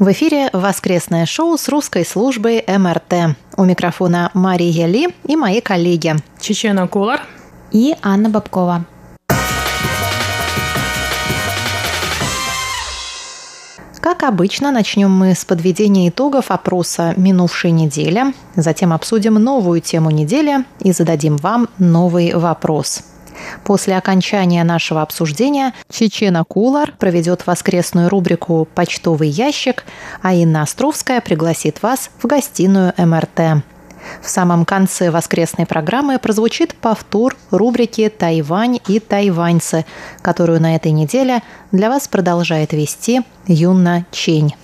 В эфире воскресное шоу с русской службой МРТ. У микрофона Мария Ли и мои коллеги Чечена Кулар и Анна Бабкова. Как обычно, начнем мы с подведения итогов опроса минувшей недели, затем обсудим новую тему недели и зададим вам новый вопрос – После окончания нашего обсуждения Чечена Кулар проведет воскресную рубрику «Почтовый ящик», а Инна Островская пригласит вас в гостиную МРТ. В самом конце воскресной программы прозвучит повтор рубрики «Тайвань и тайваньцы», которую на этой неделе для вас продолжает вести Юна Чень.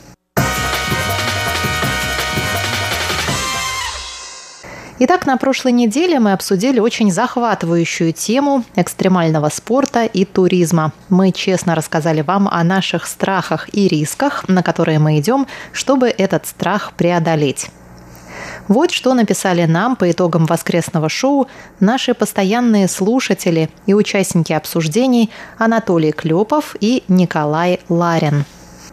Итак, на прошлой неделе мы обсудили очень захватывающую тему экстремального спорта и туризма. Мы честно рассказали вам о наших страхах и рисках, на которые мы идем, чтобы этот страх преодолеть. Вот что написали нам по итогам воскресного шоу наши постоянные слушатели и участники обсуждений Анатолий Клепов и Николай Ларин.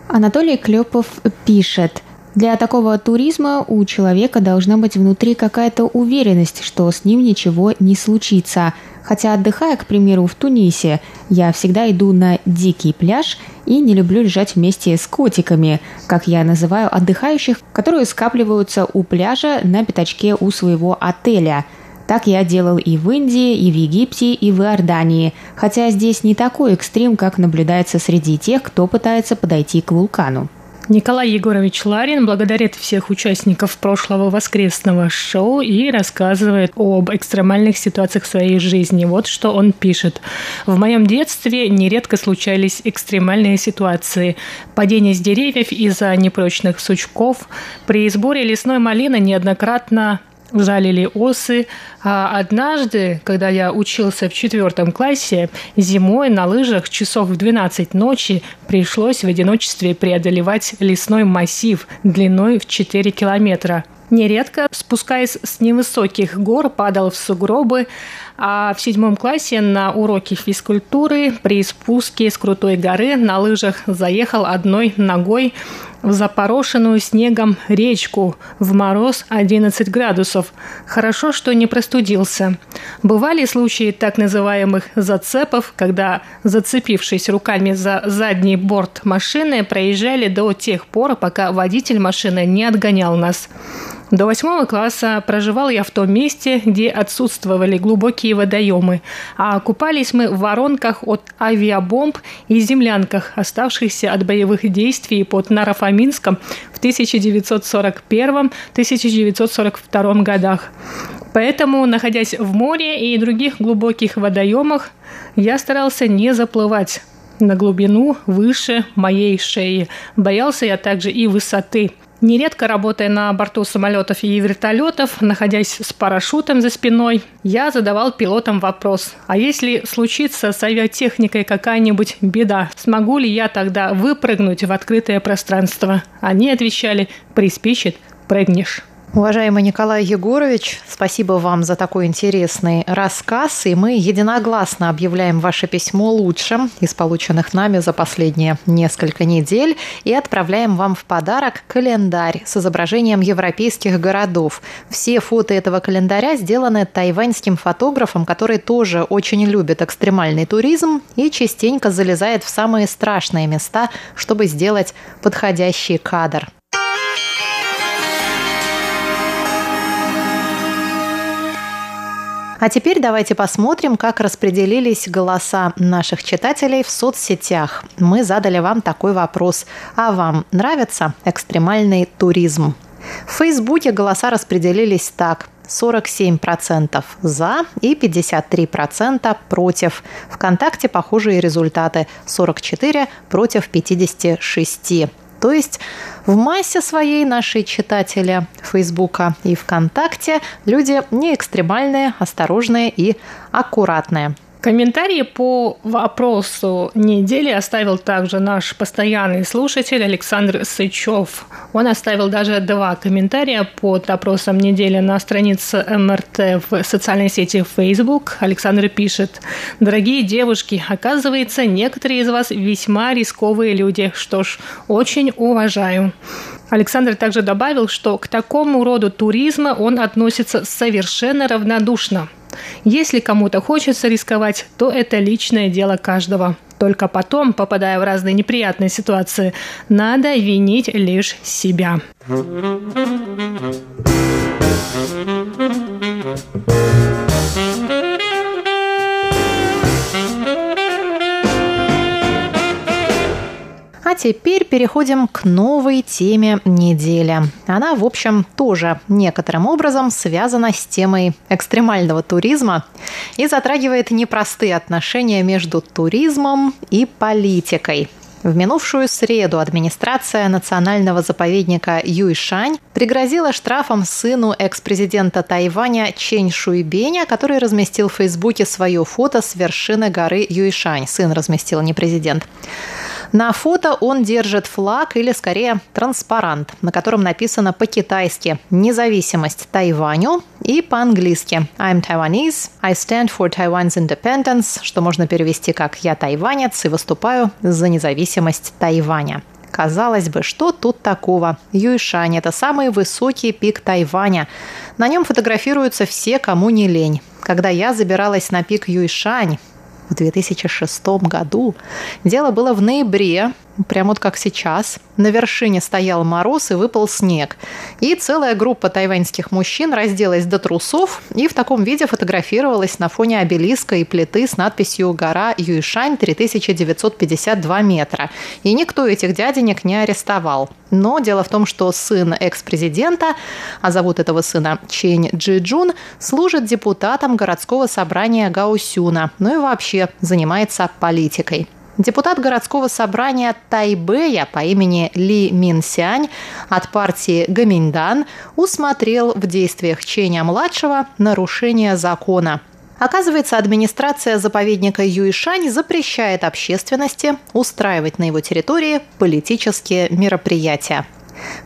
Анатолий Клепов пишет – для такого туризма у человека должна быть внутри какая-то уверенность, что с ним ничего не случится. Хотя отдыхая, к примеру, в Тунисе, я всегда иду на дикий пляж и не люблю лежать вместе с котиками, как я называю отдыхающих, которые скапливаются у пляжа на пятачке у своего отеля. Так я делал и в Индии, и в Египте, и в Иордании, хотя здесь не такой экстрим, как наблюдается среди тех, кто пытается подойти к вулкану. Николай Егорович Ларин благодарит всех участников прошлого воскресного шоу и рассказывает об экстремальных ситуациях в своей жизни. Вот что он пишет. В моем детстве нередко случались экстремальные ситуации. Падение с деревьев из-за непрочных сучков. При сборе лесной малины неоднократно жалили осы. А однажды, когда я учился в четвертом классе, зимой на лыжах часов в 12 ночи пришлось в одиночестве преодолевать лесной массив длиной в 4 километра. Нередко, спускаясь с невысоких гор, падал в сугробы, а в седьмом классе на уроке физкультуры при спуске с крутой горы на лыжах заехал одной ногой в запорошенную снегом речку в мороз 11 градусов. Хорошо, что не простудился. Бывали случаи так называемых зацепов, когда, зацепившись руками за задний борт машины, проезжали до тех пор, пока водитель машины не отгонял нас. До восьмого класса проживал я в том месте, где отсутствовали глубокие водоемы, а купались мы в воронках от авиабомб и землянках, оставшихся от боевых действий под Нарафаминском в 1941-1942 годах. Поэтому, находясь в море и других глубоких водоемах, я старался не заплывать на глубину выше моей шеи. Боялся я также и высоты – Нередко работая на борту самолетов и вертолетов, находясь с парашютом за спиной, я задавал пилотам вопрос, а если случится с авиатехникой какая-нибудь беда, смогу ли я тогда выпрыгнуть в открытое пространство? Они отвечали, приспичит, прыгнешь. Уважаемый Николай Егорович, спасибо вам за такой интересный рассказ, и мы единогласно объявляем ваше письмо лучшим из полученных нами за последние несколько недель и отправляем вам в подарок календарь с изображением европейских городов. Все фото этого календаря сделаны тайваньским фотографом, который тоже очень любит экстремальный туризм и частенько залезает в самые страшные места, чтобы сделать подходящий кадр. А теперь давайте посмотрим, как распределились голоса наших читателей в соцсетях. Мы задали вам такой вопрос. А вам нравится экстремальный туризм? В Фейсбуке голоса распределились так. 47% за и 53% против. Вконтакте похожие результаты. 44 против 56. То есть в массе своей наши читатели Фейсбука и ВКонтакте. Люди не экстремальные, осторожные и аккуратные – Комментарии по вопросу недели оставил также наш постоянный слушатель Александр Сычев. Он оставил даже два комментария под опросом недели на странице МРТ в социальной сети Facebook. Александр пишет. Дорогие девушки, оказывается, некоторые из вас весьма рисковые люди. Что ж, очень уважаю. Александр также добавил, что к такому роду туризма он относится совершенно равнодушно. Если кому-то хочется рисковать, то это личное дело каждого. Только потом, попадая в разные неприятные ситуации, надо винить лишь себя. Теперь переходим к новой теме недели. Она, в общем, тоже некоторым образом связана с темой экстремального туризма и затрагивает непростые отношения между туризмом и политикой. В минувшую среду администрация национального заповедника Юйшань пригрозила штрафом сыну экс-президента Тайваня Чень Шуйбеня, который разместил в Фейсбуке свое фото с вершины горы Юйшань. Сын разместил, не президент. На фото он держит флаг или, скорее, транспарант, на котором написано по-китайски «Независимость Тайваню» и по-английски «I'm Taiwanese, I stand for Taiwan's independence», что можно перевести как «Я тайванец и выступаю за независимость Тайваня». Казалось бы, что тут такого? Юйшань – это самый высокий пик Тайваня. На нем фотографируются все, кому не лень. Когда я забиралась на пик Юйшань, в 2006 году. Дело было в ноябре, прямо вот как сейчас. На вершине стоял мороз и выпал снег. И целая группа тайваньских мужчин разделась до трусов и в таком виде фотографировалась на фоне обелиска и плиты с надписью «Гора Юишань 3952 метра». И никто этих дяденек не арестовал. Но дело в том, что сын экс-президента, а зовут этого сына Чень Джиджун, служит депутатом городского собрания Гаусюна, ну и вообще занимается политикой. Депутат городского собрания Тайбэя по имени Ли Минсянь от партии Гаминдан усмотрел в действиях Ченя-младшего нарушение закона. Оказывается, администрация заповедника Юишань запрещает общественности устраивать на его территории политические мероприятия.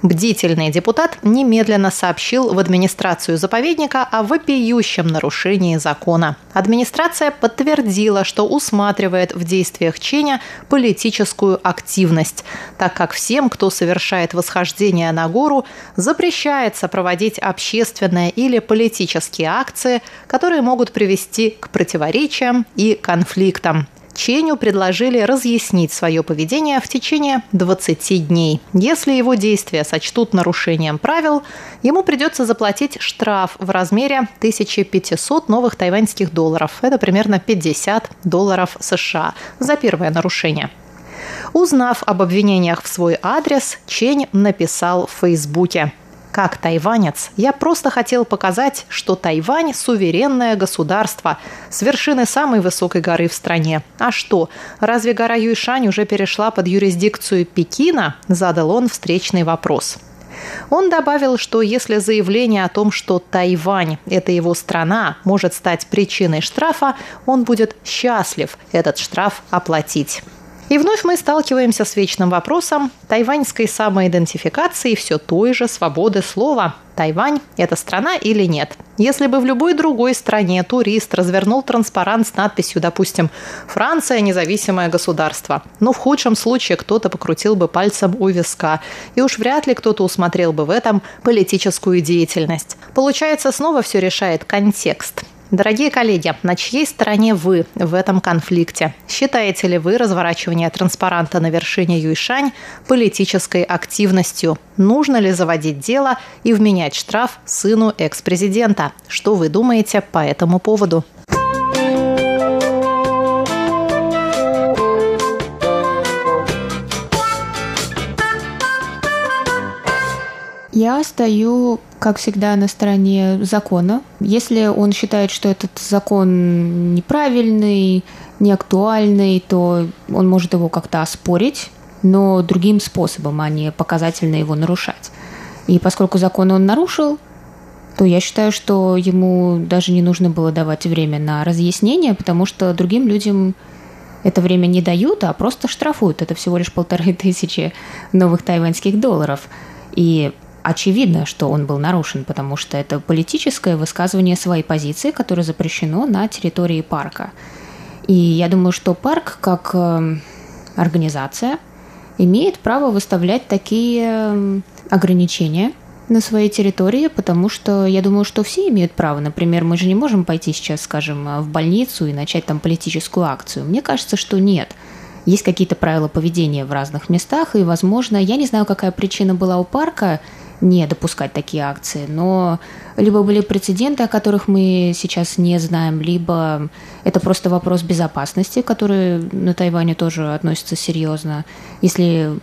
Бдительный депутат немедленно сообщил в администрацию заповедника о вопиющем нарушении закона. Администрация подтвердила, что усматривает в действиях Ченя политическую активность, так как всем, кто совершает восхождение на гору, запрещается проводить общественные или политические акции, которые могут привести к противоречиям и конфликтам. Ченю предложили разъяснить свое поведение в течение 20 дней. Если его действия сочтут нарушением правил, ему придется заплатить штраф в размере 1500 новых тайваньских долларов. Это примерно 50 долларов США за первое нарушение. Узнав об обвинениях в свой адрес, Чень написал в Фейсбуке. Как тайванец, я просто хотел показать, что Тайвань – суверенное государство с вершины самой высокой горы в стране. А что, разве гора Юйшань уже перешла под юрисдикцию Пекина? Задал он встречный вопрос. Он добавил, что если заявление о том, что Тайвань – это его страна, может стать причиной штрафа, он будет счастлив этот штраф оплатить. И вновь мы сталкиваемся с вечным вопросом тайваньской самоидентификации все той же свободы слова. Тайвань – это страна или нет? Если бы в любой другой стране турист развернул транспарант с надписью, допустим, «Франция – независимое государство», ну, в худшем случае кто-то покрутил бы пальцем у виска, и уж вряд ли кто-то усмотрел бы в этом политическую деятельность. Получается, снова все решает контекст. Дорогие коллеги, на чьей стороне вы в этом конфликте? Считаете ли вы разворачивание транспаранта на вершине Юйшань политической активностью? Нужно ли заводить дело и вменять штраф сыну экс-президента? Что вы думаете по этому поводу? Я стою, как всегда, на стороне закона. Если он считает, что этот закон неправильный, неактуальный, то он может его как-то оспорить. но другим способом, а не показательно его нарушать. И поскольку закон он нарушил, то я считаю, что ему даже не нужно было давать время на разъяснение, потому что другим людям это время не дают, а просто штрафуют. Это всего лишь полторы тысячи новых тайваньских долларов. И очевидно, что он был нарушен, потому что это политическое высказывание своей позиции, которое запрещено на территории парка. И я думаю, что парк как э, организация имеет право выставлять такие э, ограничения на своей территории, потому что я думаю, что все имеют право. Например, мы же не можем пойти сейчас, скажем, в больницу и начать там политическую акцию. Мне кажется, что нет. Есть какие-то правила поведения в разных местах, и, возможно, я не знаю, какая причина была у парка не допускать такие акции, но либо были прецеденты, о которых мы сейчас не знаем, либо это просто вопрос безопасности, который на Тайване тоже относится серьезно. Если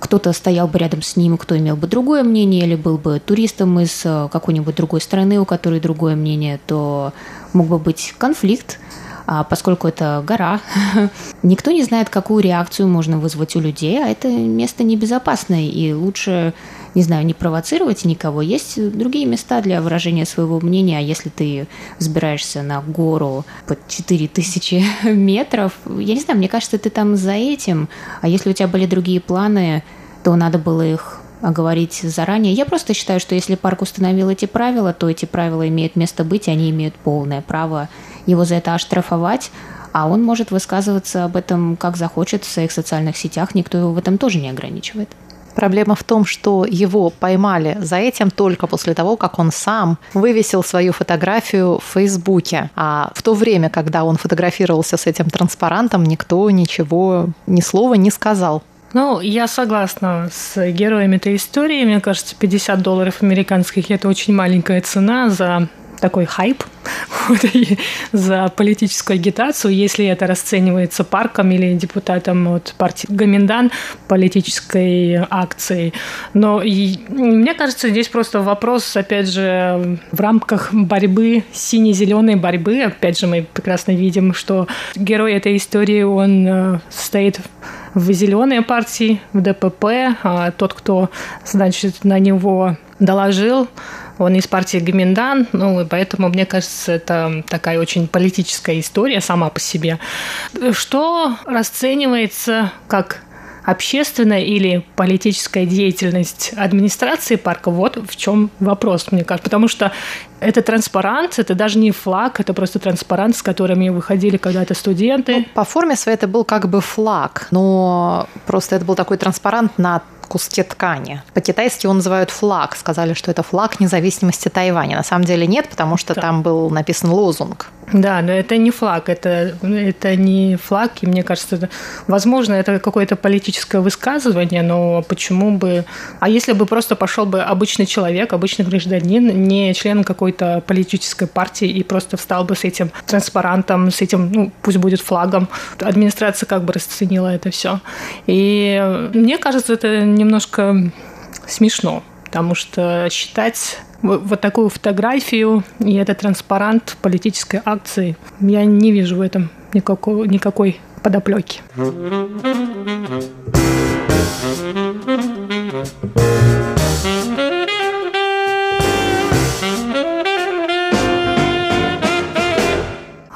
кто-то стоял бы рядом с ним, кто имел бы другое мнение, или был бы туристом из э, какой-нибудь другой страны, у которой другое мнение, то мог бы быть конфликт, а поскольку это гора, никто не знает, какую реакцию можно вызвать у людей, а это место небезопасное, и лучше, не знаю, не провоцировать никого. Есть другие места для выражения своего мнения, а если ты взбираешься на гору под 4000 метров, я не знаю, мне кажется, ты там за этим, а если у тебя были другие планы, то надо было их говорить заранее. Я просто считаю, что если парк установил эти правила, то эти правила имеют место быть, и они имеют полное право его за это оштрафовать, а он может высказываться об этом как захочет в своих социальных сетях, никто его в этом тоже не ограничивает. Проблема в том, что его поймали за этим только после того, как он сам вывесил свою фотографию в Фейсбуке. А в то время, когда он фотографировался с этим транспарантом, никто ничего, ни слова не сказал. Ну, я согласна с героями этой истории. Мне кажется, 50 долларов американских – это очень маленькая цена за такой хайп за политическую агитацию, если это расценивается парком или депутатом от партии Гоминдан политической акцией. Но и, мне кажется, здесь просто вопрос, опять же, в рамках борьбы, сине-зеленой борьбы, опять же, мы прекрасно видим, что герой этой истории, он э, стоит в зеленой партии, в ДПП, а тот, кто, значит, на него доложил, он из партии Гоминдан, ну, и поэтому, мне кажется, это такая очень политическая история сама по себе. Что расценивается как общественная или политическая деятельность администрации парка, вот в чем вопрос, мне кажется. Потому что это транспарант, это даже не флаг, это просто транспарант, с которыми выходили когда-то студенты. Ну, по форме своей это был как бы флаг, но просто это был такой транспарант на куске ткани. По-китайски его называют флаг. Сказали, что это флаг независимости Тайваня. На самом деле нет, потому что да. там был написан лозунг. Да, но это не флаг, это, это не флаг, и мне кажется, это, возможно, это какое-то политическое высказывание, но почему бы... А если бы просто пошел бы обычный человек, обычный гражданин, не член какой-то политической партии, и просто встал бы с этим транспарантом, с этим, ну, пусть будет флагом, администрация как бы расценила это все. И мне кажется, это немножко смешно, потому что считать вот такую фотографию и этот транспарант политической акции, я не вижу в этом никакого, никакой подоплеки.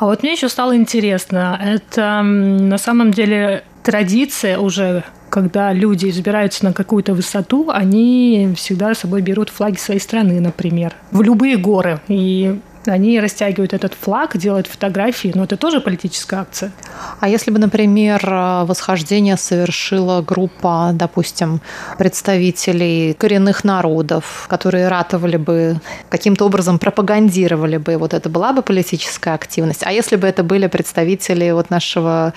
А вот мне еще стало интересно, это на самом деле традиция уже когда люди избираются на какую-то высоту, они всегда с собой берут флаги своей страны, например, в любые горы. И они растягивают этот флаг, делают фотографии, но это тоже политическая акция. А если бы, например, восхождение совершила группа, допустим, представителей коренных народов, которые ратовали бы, каким-то образом пропагандировали бы, вот это была бы политическая активность. А если бы это были представители вот нашего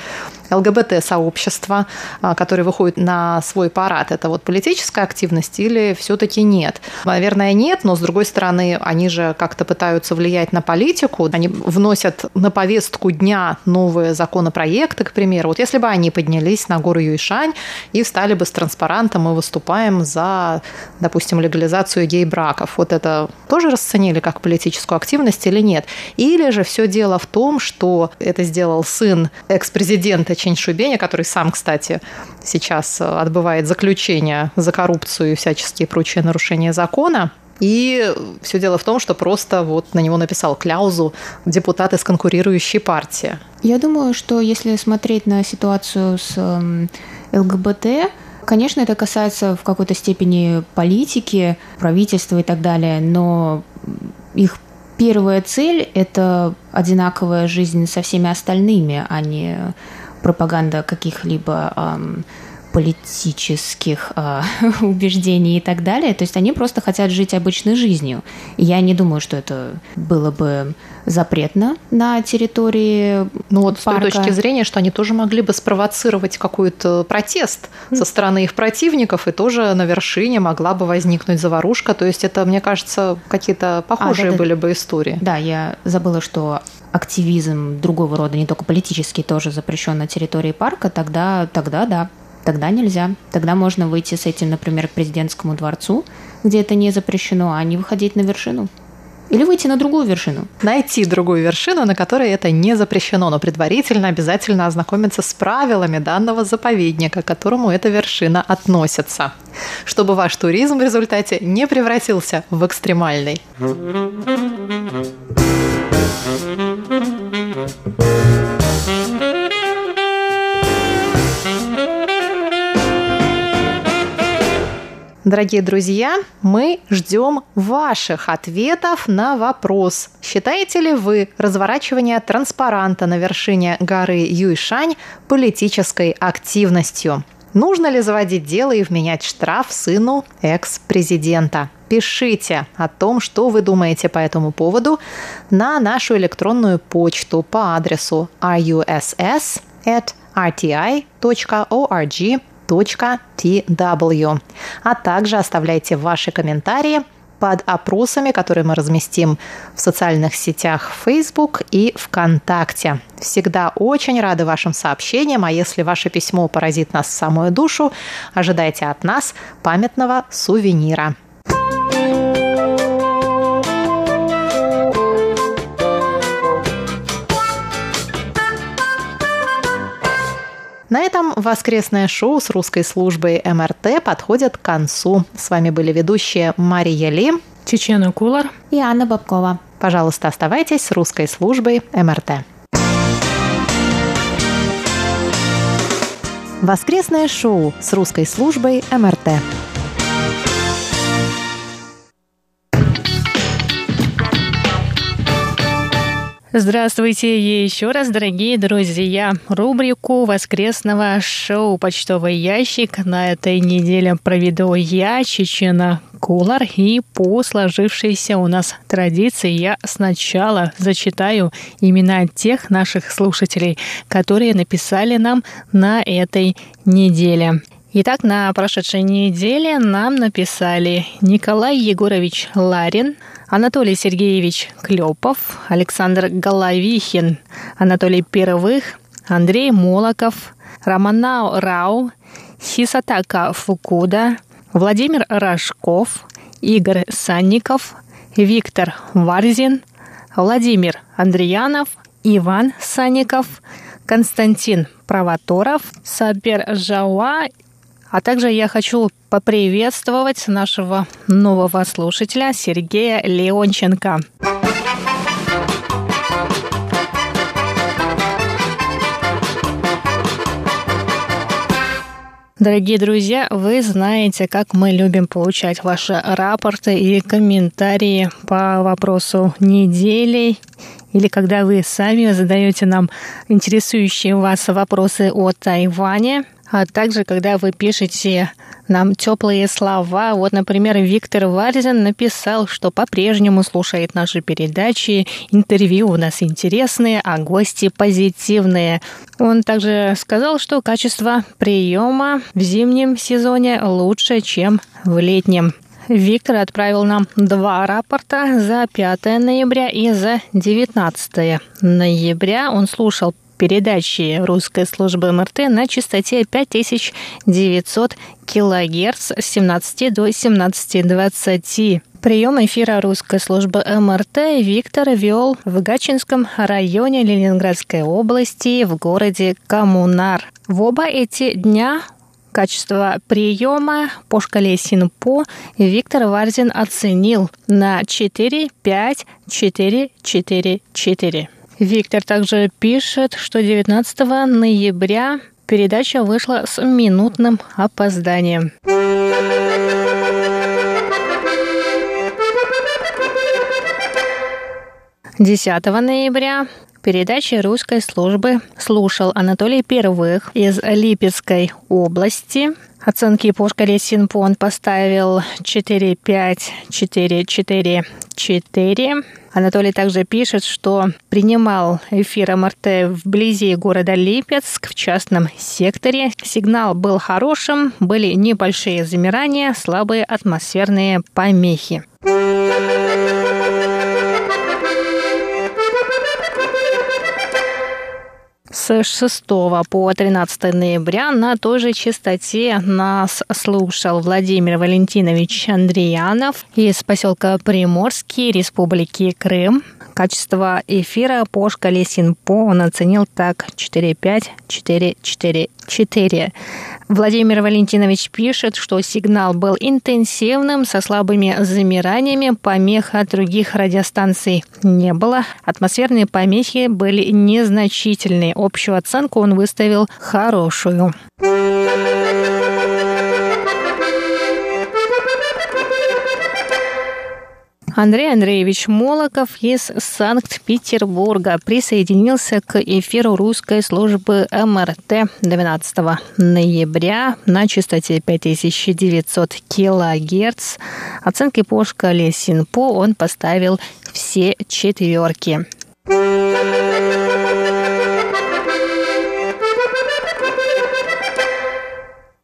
ЛГБТ-сообщества, а, которые выходят на свой парад, это вот политическая активность или все-таки нет? Наверное, нет, но с другой стороны, они же как-то пытаются влиять влиять на политику. Они вносят на повестку дня новые законопроекты, к примеру. Вот если бы они поднялись на гору Юйшань и встали бы с транспарантом и выступаем за, допустим, легализацию гей-браков, вот это тоже расценили как политическую активность или нет? Или же все дело в том, что это сделал сын экс-президента Чен Шубеня, который сам, кстати, сейчас отбывает заключение за коррупцию и всяческие прочие нарушения закона, и все дело в том, что просто вот на него написал кляузу депутат из конкурирующей партии. Я думаю, что если смотреть на ситуацию с эм, ЛГБТ, Конечно, это касается в какой-то степени политики, правительства и так далее, но их первая цель – это одинаковая жизнь со всеми остальными, а не пропаганда каких-либо эм, политических э, убеждений и так далее. То есть они просто хотят жить обычной жизнью. И я не думаю, что это было бы запретно на территории Ну вот парка. с той точки зрения, что они тоже могли бы спровоцировать какой-то протест со стороны их противников, и тоже на вершине могла бы возникнуть заварушка. То есть это, мне кажется, какие-то похожие а, да, были бы истории. Да, я забыла, что активизм другого рода, не только политический, тоже запрещен на территории парка, тогда, тогда да, тогда нельзя. Тогда можно выйти с этим, например, к президентскому дворцу, где это не запрещено, а не выходить на вершину. Или выйти на другую вершину. Найти другую вершину, на которой это не запрещено, но предварительно обязательно ознакомиться с правилами данного заповедника, к которому эта вершина относится, чтобы ваш туризм в результате не превратился в экстремальный. Дорогие друзья, мы ждем ваших ответов на вопрос. Считаете ли вы разворачивание транспаранта на вершине горы Юйшань политической активностью? Нужно ли заводить дело и вменять штраф сыну экс-президента? Пишите о том, что вы думаете по этому поводу на нашу электронную почту по адресу russ at rti.org tw, а также оставляйте ваши комментарии под опросами, которые мы разместим в социальных сетях Facebook и ВКонтакте. Всегда очень рады вашим сообщениям, а если ваше письмо поразит нас в самую душу, ожидайте от нас памятного сувенира. На этом воскресное шоу с русской службой МРТ подходит к концу. С вами были ведущие Мария Ли, Чечена Кулар и Анна Бабкова. Пожалуйста, оставайтесь с русской службой МРТ. Воскресное шоу с русской службой МРТ. Здравствуйте еще раз, дорогие друзья. Рубрику воскресного шоу «Почтовый ящик» на этой неделе проведу я, Чечена Кулар, и по сложившейся у нас традиции я сначала зачитаю имена тех наших слушателей, которые написали нам на этой неделе. Итак, на прошедшей неделе нам написали Николай Егорович Ларин, Анатолий Сергеевич Клепов, Александр Головихин, Анатолий Первых, Андрей Молоков, Романау Рау, Хисатака Фукуда, Владимир Рожков, Игорь Санников, Виктор Варзин, Владимир Андреянов, Иван Санников, Константин Провоторов, Сапер Жауа а также я хочу поприветствовать нашего нового слушателя Сергея Леонченко. Дорогие друзья, вы знаете, как мы любим получать ваши рапорты и комментарии по вопросу недели или когда вы сами задаете нам интересующие вас вопросы о Тайване – а также, когда вы пишете нам теплые слова. Вот, например, Виктор Варзин написал, что по-прежнему слушает наши передачи, интервью у нас интересные, а гости позитивные. Он также сказал, что качество приема в зимнем сезоне лучше, чем в летнем. Виктор отправил нам два рапорта за 5 ноября и за 19 ноября. Он слушал передачи русской службы МРТ на частоте 5900 килогерц с 17 до 17.20. Прием эфира русской службы МРТ Виктор вел в Гачинском районе Ленинградской области в городе Коммунар. В оба эти дня Качество приема по шкале СИНПО Виктор Варзин оценил на 4, 5, 4, 4, 4. Виктор также пишет, что 19 ноября передача вышла с минутным опозданием. 10 ноября передачи русской службы слушал Анатолий Первых из Липецкой области. Оценки по шкале Синпо он поставил 4, 5, 4, 4, 4. Анатолий также пишет, что принимал эфир МРТ вблизи города Липецк в частном секторе. Сигнал был хорошим, были небольшие замирания, слабые атмосферные помехи. С 6 по 13 ноября на той же частоте нас слушал Владимир Валентинович Андреянов из поселка Приморский, Республики Крым. Качество эфира по шкале Синпо он оценил так 4-5-4-4-4. Владимир Валентинович пишет, что сигнал был интенсивным, со слабыми замираниями, помех от других радиостанций не было. Атмосферные помехи были незначительные. Общую оценку он выставил хорошую. Андрей Андреевич Молоков из Санкт-Петербурга присоединился к эфиру русской службы МРТ 12 ноября на частоте 5900 килогерц. Оценки по шкале Синпо он поставил все четверки.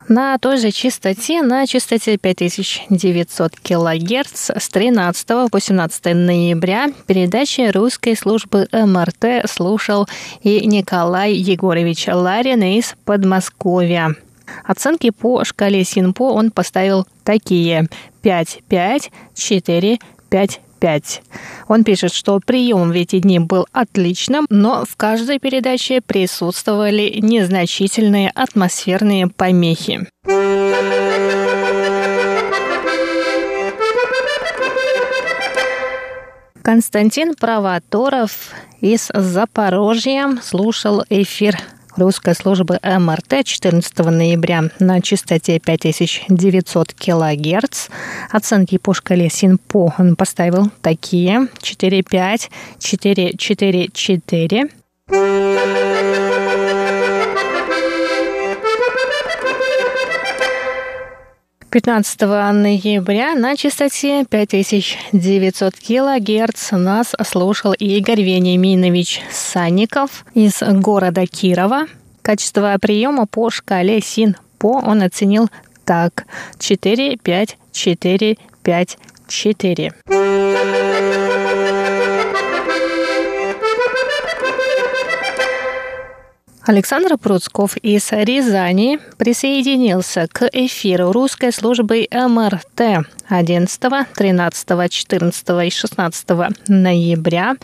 На той же частоте, на частоте 5900 кГц с 13 по 17 ноября передачи русской службы МРТ слушал и Николай Егорович Ларин из Подмосковья. Оценки по шкале Синпо он поставил такие 5, 5, 4, 5, 5. Он пишет, что прием в эти дни был отличным, но в каждой передаче присутствовали незначительные атмосферные помехи. Константин Правоторов из Запорожья слушал эфир русской службы МРТ 14 ноября на частоте 5900 кГц. Оценки по шкале СИНПО он поставил такие 4,5, 4, 4, 4. 15 ноября на частоте 5900 кГц нас слушал Игорь Вениаминович Санников из города Кирова. Качество приема по шкале СИН-ПО он оценил так 4, 5, 4, 5, 4. Александр Пруцков из Рязани присоединился к эфиру русской службы МРТ 11, 13, 14 и 16 ноября.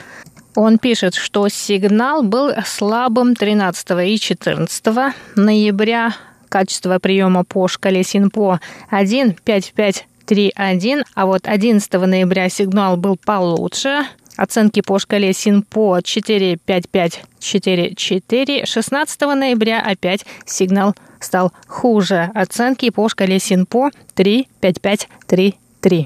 Он пишет, что сигнал был слабым 13 и 14 ноября. Качество приема по шкале СИНПО 1, 5, 5, 3, 1, а вот 11 ноября сигнал был получше – Оценки по шкале СИНПО 4-5-5-4-4. 16 ноября опять сигнал стал хуже. Оценки по шкале СИНПО 3-5-5-3-3.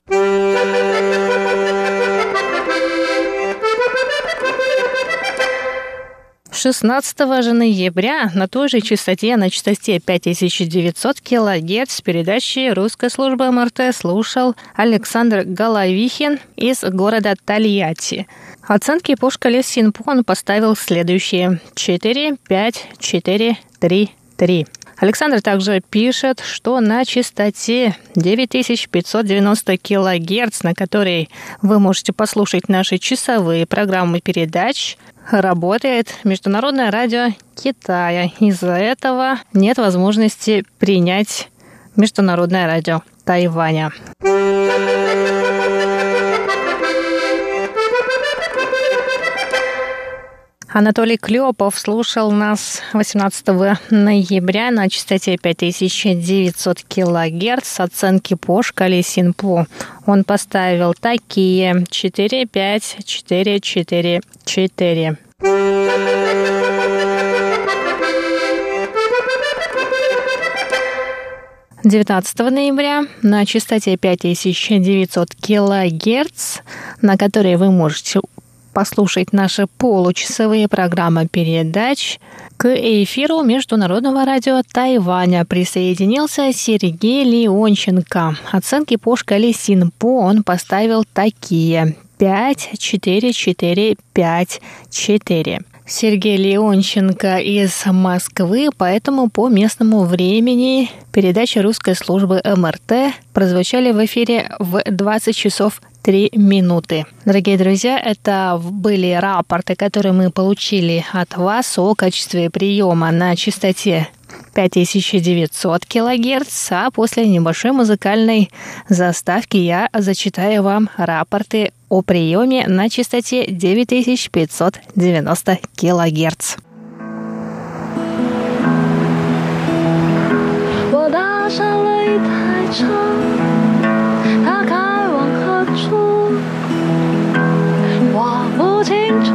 16 же ноября на той же частоте, на частоте 5900 кГц передачи русской службы МРТ слушал Александр Головихин из города Тольятти. Оценки по шкале Синпо он поставил следующие. 4, 5, 4, 3, 3. Александр также пишет, что на частоте 9590 килогерц, на которой вы можете послушать наши часовые программы передач, работает Международное радио Китая. Из-за этого нет возможности принять Международное радио Тайваня. Анатолий Клепов слушал нас 18 ноября на частоте 5900 килогерц оценки по шкале Синпу. Он поставил такие 4, 5, 4, 4, 4. 19 ноября на частоте 5900 килогерц, на которой вы можете послушать наши получасовые программы передач. К эфиру Международного радио Тайваня присоединился Сергей Леонченко. Оценки по шкале Синпо он поставил такие. 5, 4, 4, 5, 4. Сергей Леонченко из Москвы, поэтому по местному времени передачи русской службы МРТ прозвучали в эфире в 20 часов 3 минуты. Дорогие друзья, это были рапорты, которые мы получили от вас о качестве приема на частоте 5900 кГц, а после небольшой музыкальной заставки я зачитаю вам рапорты о приеме на частоте 9590 кГц. 我搭上了一台车，它开 往何处？我不清楚，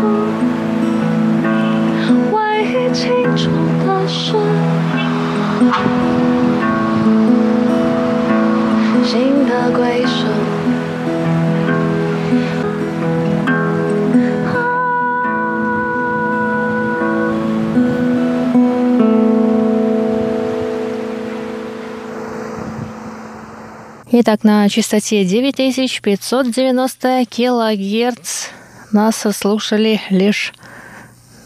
唯一清楚的是，新的归属。Итак, на частоте 9590 килогерц нас слушали лишь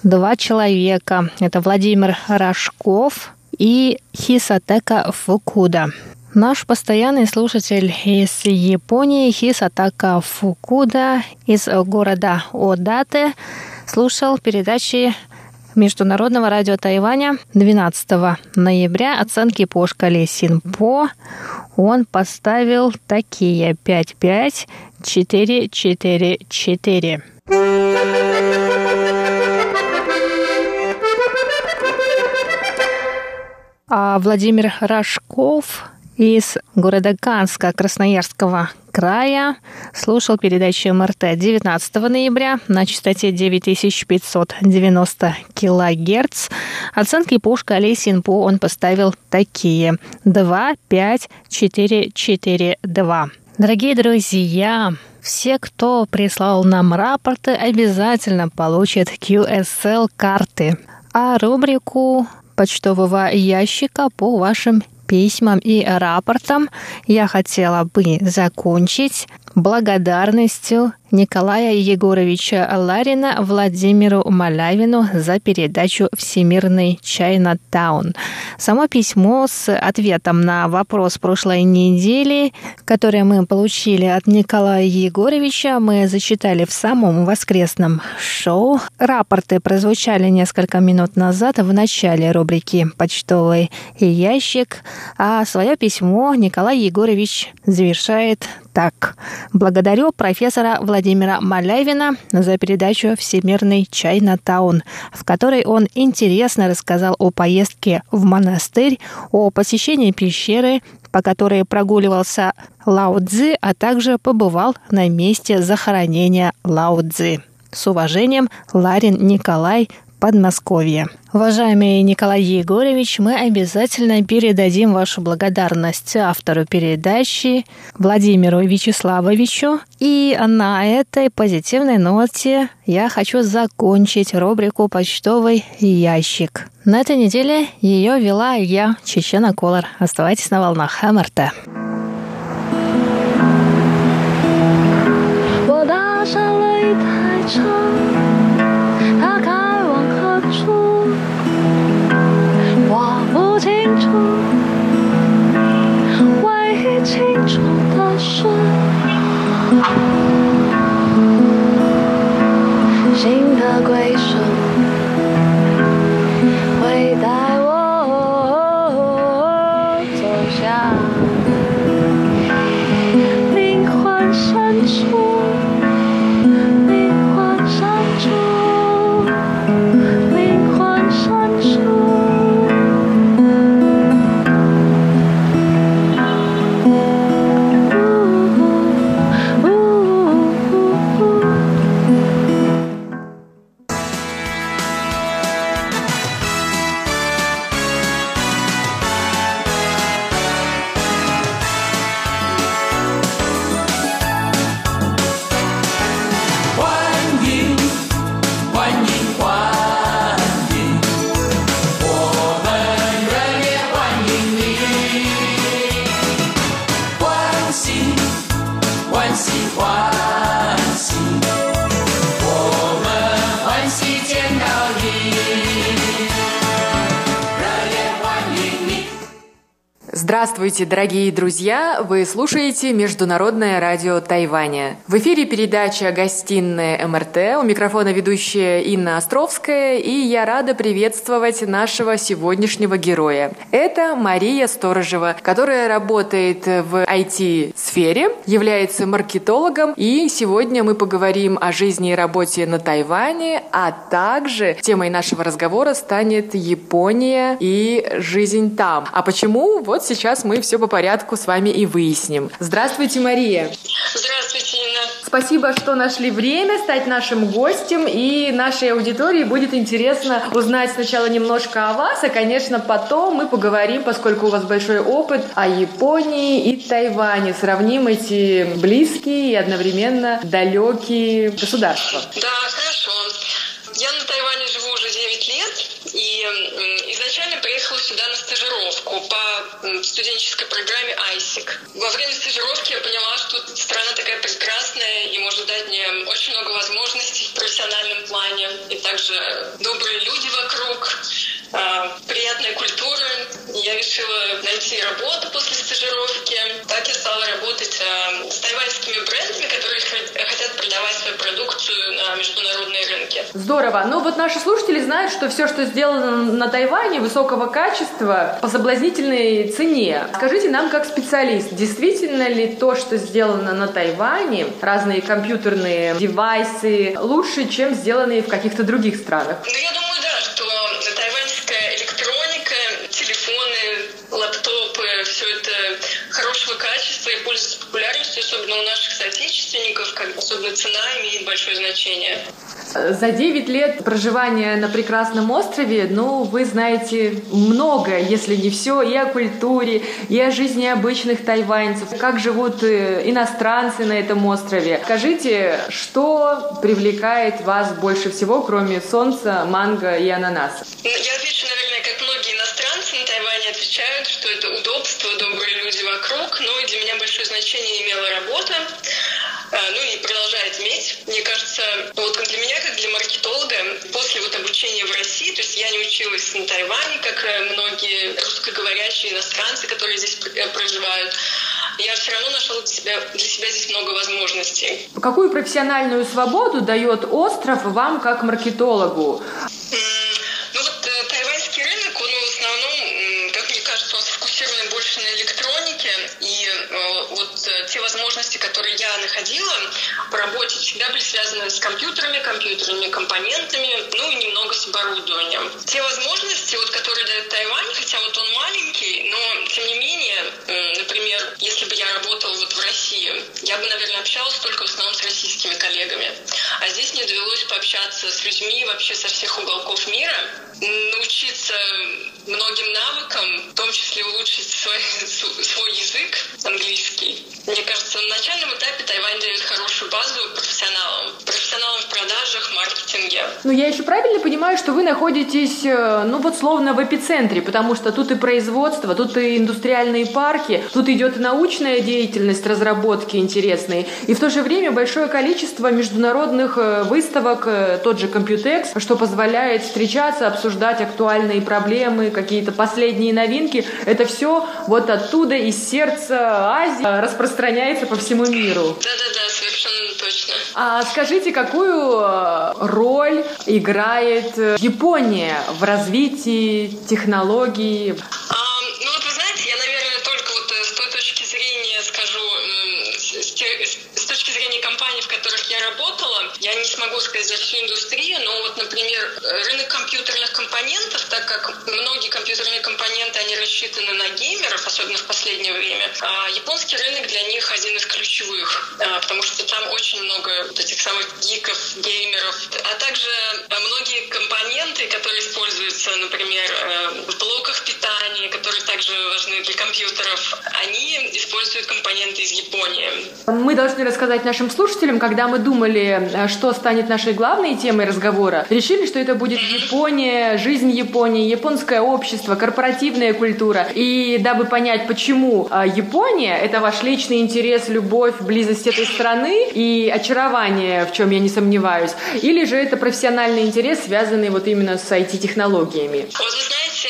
два человека. Это Владимир Рожков и Хисатека Фукуда. Наш постоянный слушатель из Японии Хисатака Фукуда из города Одате слушал передачи Международного радио Тайваня 12 ноября. Оценки по шкале Синпо. Он поставил такие. 5-5, 4-4-4. А Владимир Рожков из города Канска Красноярского края слушал передачу МРТ 19 ноября на частоте 9590 килогерц. Оценки по шкале Синпо он поставил такие 2, 5, 4, 4, 2. Дорогие друзья, все, кто прислал нам рапорты, обязательно получат QSL-карты, а рубрику почтового ящика по вашим письмам и рапортам. Я хотела бы закончить благодарностью Николая Егоровича Ларина Владимиру Малявину за передачу «Всемирный Чайна Таун». Само письмо с ответом на вопрос прошлой недели, которое мы получили от Николая Егоровича, мы зачитали в самом воскресном шоу. Рапорты прозвучали несколько минут назад в начале рубрики «Почтовый ящик», а свое письмо Николай Егорович завершает так. Благодарю профессора Владимира Малявина за передачу «Всемирный Чайна Таун», в которой он интересно рассказал о поездке в монастырь, о посещении пещеры, по которой прогуливался Лао Цзи, а также побывал на месте захоронения Лао Цзи. С уважением, Ларин Николай, Подмосковье. Уважаемый Николай Егорович, мы обязательно передадим вашу благодарность автору передачи Владимиру Вячеславовичу. И на этой позитивной ноте я хочу закончить рубрику «Почтовый ящик». На этой неделе ее вела я, Чечена Колор. Оставайтесь на волнах МРТ. 我搭是，我心的归宿。Здравствуйте, дорогие друзья! Вы слушаете Международное радио Тайваня. В эфире передача «Гостиная МРТ». У микрофона ведущая Инна Островская, и я рада приветствовать нашего сегодняшнего героя. Это Мария Сторожева, которая работает в IT-сфере, является маркетологом, и сегодня мы поговорим о жизни и работе на Тайване, а также темой нашего разговора станет Япония и жизнь там. А почему? Вот сейчас мы все по порядку с вами и выясним. Здравствуйте, Мария. Здравствуйте, Инна. Спасибо, что нашли время стать нашим гостем, и нашей аудитории будет интересно узнать сначала немножко о вас, а, конечно, потом мы поговорим, поскольку у вас большой опыт, о Японии и Тайване. Сравним эти близкие и одновременно далекие государства. Да, хорошо. Я на Тайване живу уже 9 лет, и изначально приехала сюда на стажировку по студенческой программе ISIC. Во время стажировки я поняла, что страна такая прекрасная и может дать мне очень много возможностей в профессиональном плане. И также добрые люди вокруг, а, приятная культура. Я решила найти работу после стажировки. Так я стала работать а, с тайваньскими брендами, которые хотят продавать свою продукцию на международные рынки. Здорово. Ну вот наши слушатели знают, что все, что сделано на Тайване, высокого качества, по соблазнительной цене. Скажите нам, как специалист, действительно ли то, что сделано на Тайване, разные компьютерные девайсы, лучше, чем сделанные в каких-то других странах? Ну, я думаю, пользуется популярностью, особенно у наших соотечественников, как особенно цена имеет большое значение. За 9 лет проживания на прекрасном острове, ну, вы знаете много, если не все, и о культуре, и о жизни обычных тайваньцев, как живут э, иностранцы на этом острове. Скажите, что привлекает вас больше всего, кроме солнца, манго и ананаса? Ну, я отвечу, наверное, как многие иностранцы на Тайване отвечают, что это удобство, добрые люди вокруг, но и для меня большое значение имела работа. А, ну и продолжает иметь. Мне кажется, вот для меня, как для маркетолога, после вот обучения в России, то есть я не училась на Тайване, как э, многие русскоговорящие иностранцы, которые здесь э, проживают, я все равно нашла для себя, для себя здесь много возможностей. Какую профессиональную свободу дает остров вам как маркетологу? Ну вот э, тайваньский рынок, он в основном, как мне кажется, он сфокусирован больше на электронике, и вот те возможности, которые я находила по работе, всегда были связаны с компьютерами, компьютерными компонентами, ну и немного с оборудованием. Те возможности, вот, которые дает Тайвань, хотя вот он маленький, но тем не менее, например, если бы я работала вот в России, я бы, наверное, общалась только в основном с российскими коллегами. А здесь мне довелось пообщаться с людьми вообще со всех уголков мира, научиться многим навыкам, в том числе улучшить свой, свой язык английский. Мне кажется, на начальном этапе Тайвань дает хорошую базу профессионалам. Профессионалам в продажах, маркетинге. Ну, я еще правильно понимаю, что вы находитесь, э, ну, вот словно в эпицентре, потому что тут и производство, тут и индустриальные парки, тут идет и научная деятельность, разработки интересные, и в то же время большое количество международных э, выставок, э, тот же Computex, что позволяет встречаться, обсуждать актуальные проблемы, какие-то последние новинки. Это все вот оттуда, из сердца Азии распространяется по всему миру. Да-да-да, совершенно точно. А скажите, какую э, роль играет э, Япония в развитии технологий? А, ну вот вы знаете, я, наверное, только вот э, с той точки зрения скажу, с, с точки зрения компаний, в которых я работала, я не смогу сказать за всю индустрию, но вот, например, рынок компьютерных компонентов, так как многие компьютерные компоненты, они рассчитаны на геймеров, особенно в последнее время, а японский рынок для них один из ключевых, а, потому что там очень много вот этих самых гиков, геймеров, а также многие компоненты, которые используются, например, э, в блоках питания, которые также важны для компьютеров, они используют компоненты из Японии. Мы должны рассказать нашим слушателям, когда мы думали, э, что станет нашей главной темой разговора, решили, что это будет Япония, жизнь Японии, японское общество, корпоративная культура. И дабы понять, почему э, Япония — это ваш личный интерес, любовь, близость этой страны и очарование, в чем я не сомневаюсь, или же это профессиональный интерес, связанный вот именно с IT-технологиями? Вот вы знаете,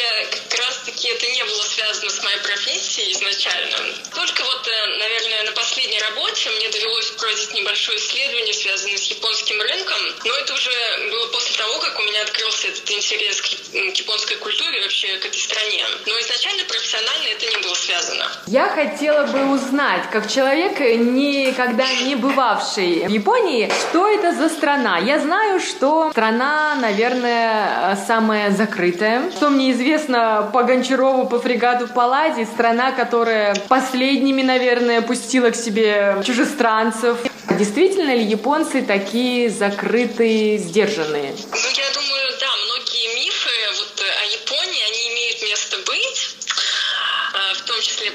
как раз-таки это не было связано с моей профессией изначально. Только вот, э, наверное, на последней работе мне довелось проводить небольшое исследование, связанное с японским рынком, но это уже было после того, как у меня открылся этот интерес к японской культуре, вообще к этой стране. Но изначально профессионально это не было связано. Я хотела бы узнать, как человек, никогда не бывавший в Японии, что это за страна. Я знаю, что страна, наверное, самая закрытая. Что мне известно по Гончарову, по фрегату Палладе, страна, которая последними, наверное, пустила к себе чужестранцев. Действительно ли японцы такие закрытые, сдержанные? Ну, я думаю,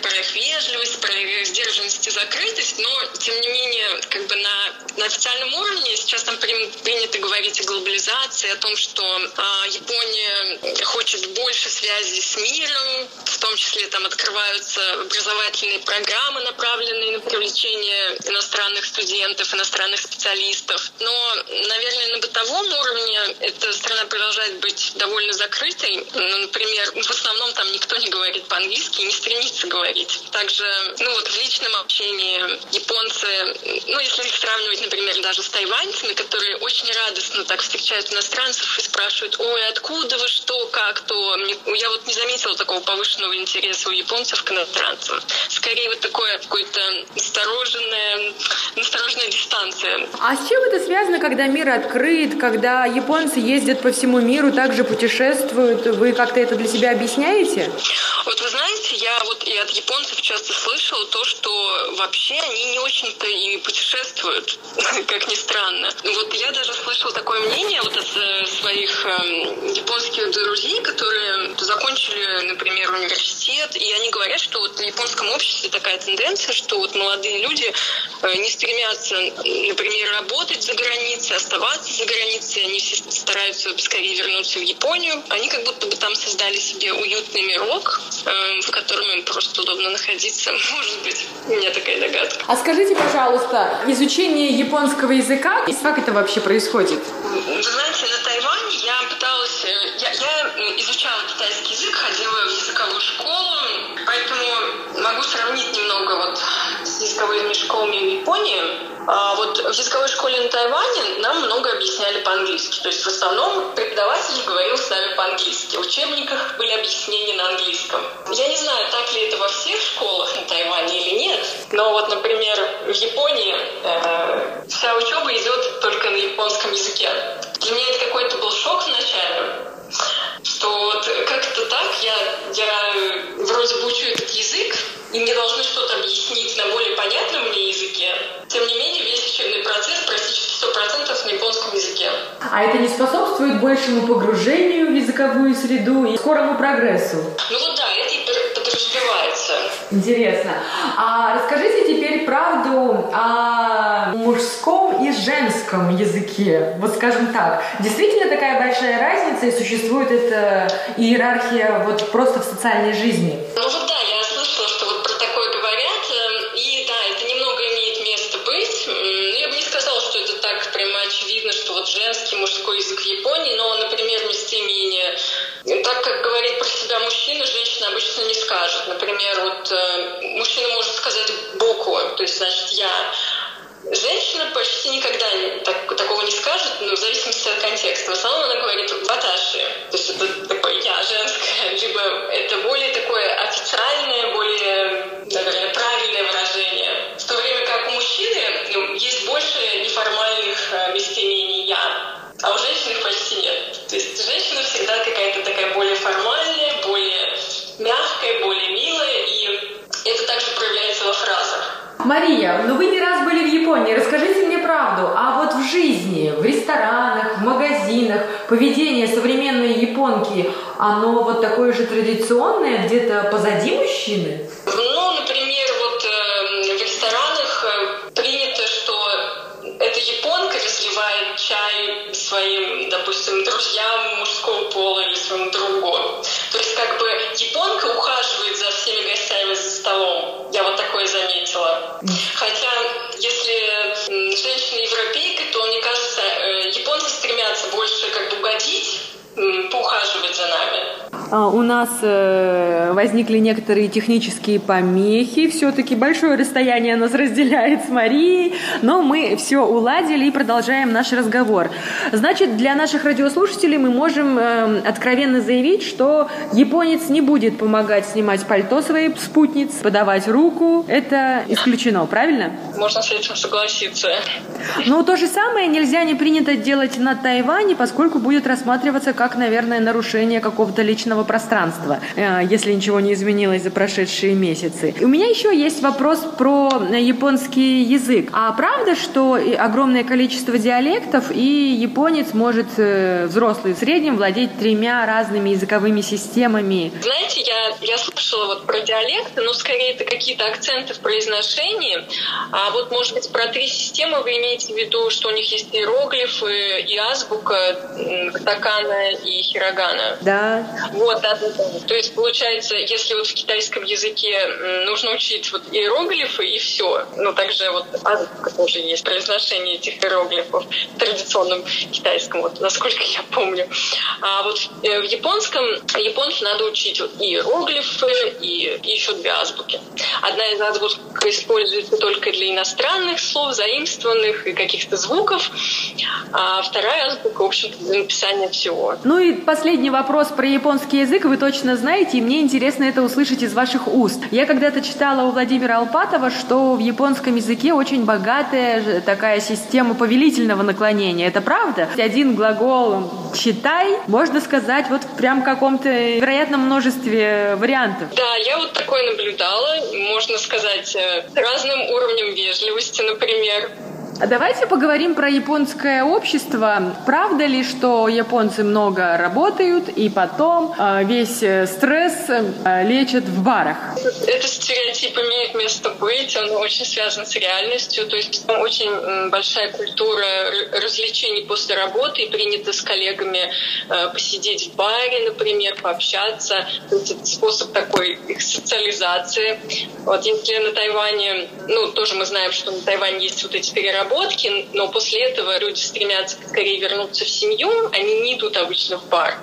про вежливость, про сдержанность и закрытость, но, тем не менее, как бы на, на официальном уровне сейчас там принято говорить о глобализации, о том, что э, Япония хочет больше связи с миром, в том числе там открываются образовательные программы, направленные на привлечение иностранных студентов, иностранных специалистов. Но, наверное, на бытовом уровне эта страна продолжает быть довольно закрытой. Ну, например, в основном там никто не говорит по-английски не стремится говорить. Также, ну вот в личном общении японцы, ну если их сравнивать, например, даже с тайваньцами, которые очень радостно так встречают иностранцев и спрашивают, ой, откуда вы, что, как, то. Я вот не заметила такого повышенного интереса у японцев к иностранцам. Скорее вот такое какое-то настороженная, настороженная дистанция. А с чем это связано, когда мир открыт, когда японцы ездят по всему миру, также путешествуют? Вы как-то это для себя объясняете? Вот вы знаете, я вот и от японцев часто слышала то, что вообще они не очень-то и путешествуют, как ни странно. Вот я даже слышала такое мнение вот от э, своих э, японских друзей, которые закончили, например, университет, и они говорят, что вот в японском обществе такая тенденция, что вот молодые люди э, не стремятся, например, работать за границей, оставаться за границей, они все стараются скорее вернуться в Японию. Они как будто бы там создали себе уютный мирок, э, в котором им просто удобно находиться. Может быть, у меня такая догадка. А скажите, пожалуйста, изучение японского языка, как это вообще происходит? Вы знаете, на Тайване я пыталась... Э, я, я изучала китайский язык, ходила в языковую школу, поэтому могу сравнить немного вот с языковыми школами в Японии. А вот в языковой школе на Тайване нам много объясняли по-английски. То есть в основном преподаватель говорил с нами по-английски. В учебниках были объяснения на английском. Я не знаю, так ли это во всех школах на Тайване или нет, но вот, например, в Японии э, вся учеба идет только на японском языке. Для меня это какой-то был шок вначале, что вот как-то так я, я вроде бы учу этот язык, и мне должны что-то объяснить на более понятном мне языке. Тем не менее, весь учебный процесс практически 100% на японском языке. А это не способствует большему погружению в языковую среду и скорому прогрессу? Ну вот да, это и подразумевается. Интересно. А расскажите теперь правду о мужском и женском языке. Вот скажем так, действительно такая большая разница и существует эта иерархия вот просто в социальной жизни? Ну вот да, я очевидно, что вот женский, мужской язык в Японии, но, например, местоимение, так как говорит про себя мужчина, женщина обычно не скажет. Например, вот э, мужчина может сказать «боку», то есть, значит, «я», Женщина почти никогда так, такого не скажет, но в зависимости от контекста. В основном она говорит «ваташи», то есть это такое «я» женское, либо это более такое официальное, более, наверное, правильное выражение. Есть больше неформальных э, местоимений «я», а у женщин их почти нет. То есть женщина всегда какая-то такая более формальная, более мягкая, более милая, и это также проявляется во фразах. Мария, ну вы не раз были в Японии, расскажите мне правду. А вот в жизни, в ресторанах, в магазинах, поведение современной японки, оно вот такое же традиционное, где-то позади мужчины? Ну, своим, допустим, друзьям мужского пола или своему другу. То есть как бы японка ухаживает за всеми гостями за столом. Я вот такое заметила. Хотя, если женщина европейка, то, мне кажется, э, японцы стремятся больше как бы угодить, поухаживать за нами. А, у нас э, возникли некоторые технические помехи. Все-таки большое расстояние нас разделяет с Марией, но мы все уладили и продолжаем наш разговор. Значит, для наших радиослушателей мы можем э, откровенно заявить, что японец не будет помогать снимать пальто своей спутниц, подавать руку. Это исключено, правильно? Можно с этим согласиться. Но то же самое нельзя не принято делать на Тайване, поскольку будет рассматриваться как, наверное, нарушение какого-то личного пространства, э, если ничего не изменилось за прошедшие месяцы. У меня еще есть вопрос про японский язык. А правда, что огромное количество диалектов и японец может э, взрослый в среднем владеть тремя разными языковыми системами? Знаете, я, я слышала вот про диалекты, но скорее это какие-то акценты в произношении. А вот, может быть, про три системы вы имеете в виду, что у них есть иероглифы и азбука, катакана и хирогана? Да. Вот, да, да, да. То есть, получается, если вот в китайском языке нужно учить вот иероглифы и все, ну, также вот азбука тоже есть, произношение этих иероглифов в традиционном китайском, вот, насколько я помню. А вот э, в японском, японцу надо учить вот и иероглифы, и, и еще две азбуки. Одна из азбук используется только для иностранных слов, заимствованных и каких-то звуков, а вторая азбука, в общем-то, для написания всего. Ну и последний вопрос про японский язык вы точно знаете, и мне интересно это услышать из ваших уст. Я когда-то читала у Владимира Алпатова, что в японском языке очень богатая такая система повелительного наклонения. Это правда? Один глагол «читай» можно сказать вот прям в каком-то вероятном множестве вариантов. Да, я вот такое наблюдала. Можно сказать, э, разным уровнем вежливости, например. А давайте поговорим про японское общество. Правда ли, что японцы много работают и потом э, весь э, стресс э, лечат в барах? Этот стереотип имеет место быть, он очень связан с реальностью, то есть там очень большая культура развлечений после работы, и принято с коллегами э, посидеть в баре, например, пообщаться. То это способ такой их социализации. Вот если на Тайване, ну, тоже мы знаем, что на Тайване есть вот эти переработки, переработки, но после этого люди стремятся скорее вернуться в семью, они не идут обычно в бар,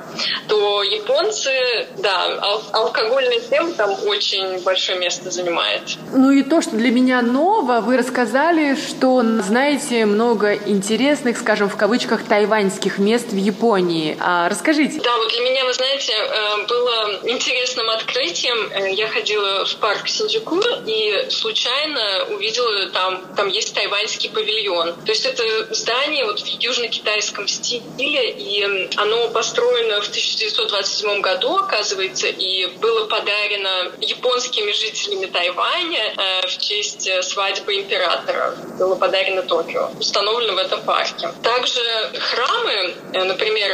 то японцы, да, ал- алкогольная тема там очень большое место занимает. Ну и то, что для меня ново, вы рассказали, что знаете много интересных, скажем, в кавычках, тайваньских мест в Японии. А расскажите. Да, вот для меня, вы знаете, э, было интересным открытием. Э, я ходила в парк Синдзюку и случайно увидела там, там есть тайваньский павильон павильон. То есть это здание вот в южно-китайском стиле, и оно построено в 1927 году, оказывается, и было подарено японскими жителями Тайваня э, в честь э, свадьбы императора. Было подарено Токио. Установлено в этом парке. Также храмы, э, например,